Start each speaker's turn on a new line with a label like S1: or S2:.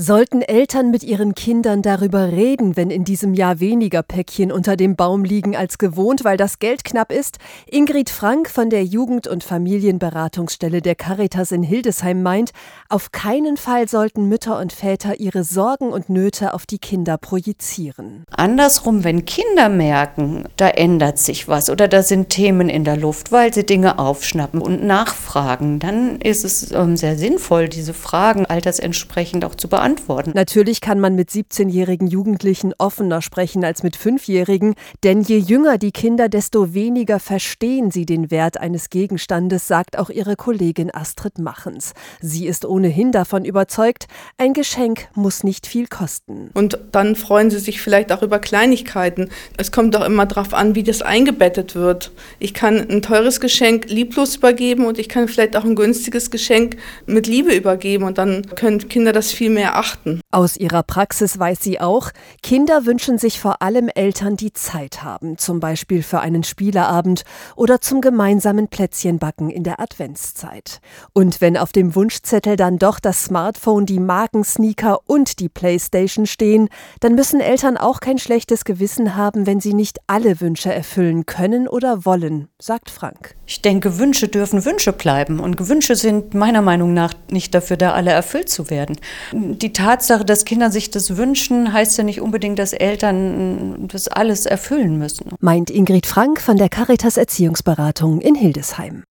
S1: Sollten Eltern mit ihren Kindern darüber reden, wenn in diesem Jahr weniger Päckchen unter dem Baum liegen als gewohnt, weil das Geld knapp ist? Ingrid Frank von der Jugend- und Familienberatungsstelle der Caritas in Hildesheim meint, auf keinen Fall sollten Mütter und Väter ihre Sorgen und Nöte auf die Kinder projizieren.
S2: Andersrum, wenn Kinder merken, da ändert sich was oder da sind Themen in der Luft, weil sie Dinge aufschnappen und nachfragen, dann ist es ähm, sehr sinnvoll, diese Fragen altersentsprechend auch zu beantworten beantworten.
S1: Natürlich kann man mit 17-jährigen Jugendlichen offener sprechen als mit 5-jährigen, denn je jünger die Kinder, desto weniger verstehen sie den Wert eines Gegenstandes, sagt auch ihre Kollegin Astrid Machens. Sie ist ohnehin davon überzeugt, ein Geschenk muss nicht viel kosten.
S3: Und dann freuen sie sich vielleicht auch über Kleinigkeiten. Es kommt doch immer darauf an, wie das eingebettet wird. Ich kann ein teures Geschenk lieblos übergeben und ich kann vielleicht auch ein günstiges Geschenk mit Liebe übergeben und dann können Kinder das viel mehr achten.
S1: Aus ihrer Praxis weiß sie auch, Kinder wünschen sich vor allem Eltern, die Zeit haben, zum Beispiel für einen Spieleabend oder zum gemeinsamen Plätzchenbacken in der Adventszeit. Und wenn auf dem Wunschzettel dann doch das Smartphone, die Markensneaker und die Playstation stehen, dann müssen Eltern auch kein schlechtes Gewissen haben, wenn sie nicht alle Wünsche erfüllen können oder wollen, sagt Frank.
S2: Ich denke, Wünsche dürfen Wünsche bleiben und Wünsche sind meiner Meinung nach nicht dafür da, alle erfüllt zu werden. Die die Tatsache, dass Kinder sich das wünschen, heißt ja nicht unbedingt, dass Eltern das alles erfüllen müssen.
S1: Meint Ingrid Frank von der Caritas Erziehungsberatung in Hildesheim.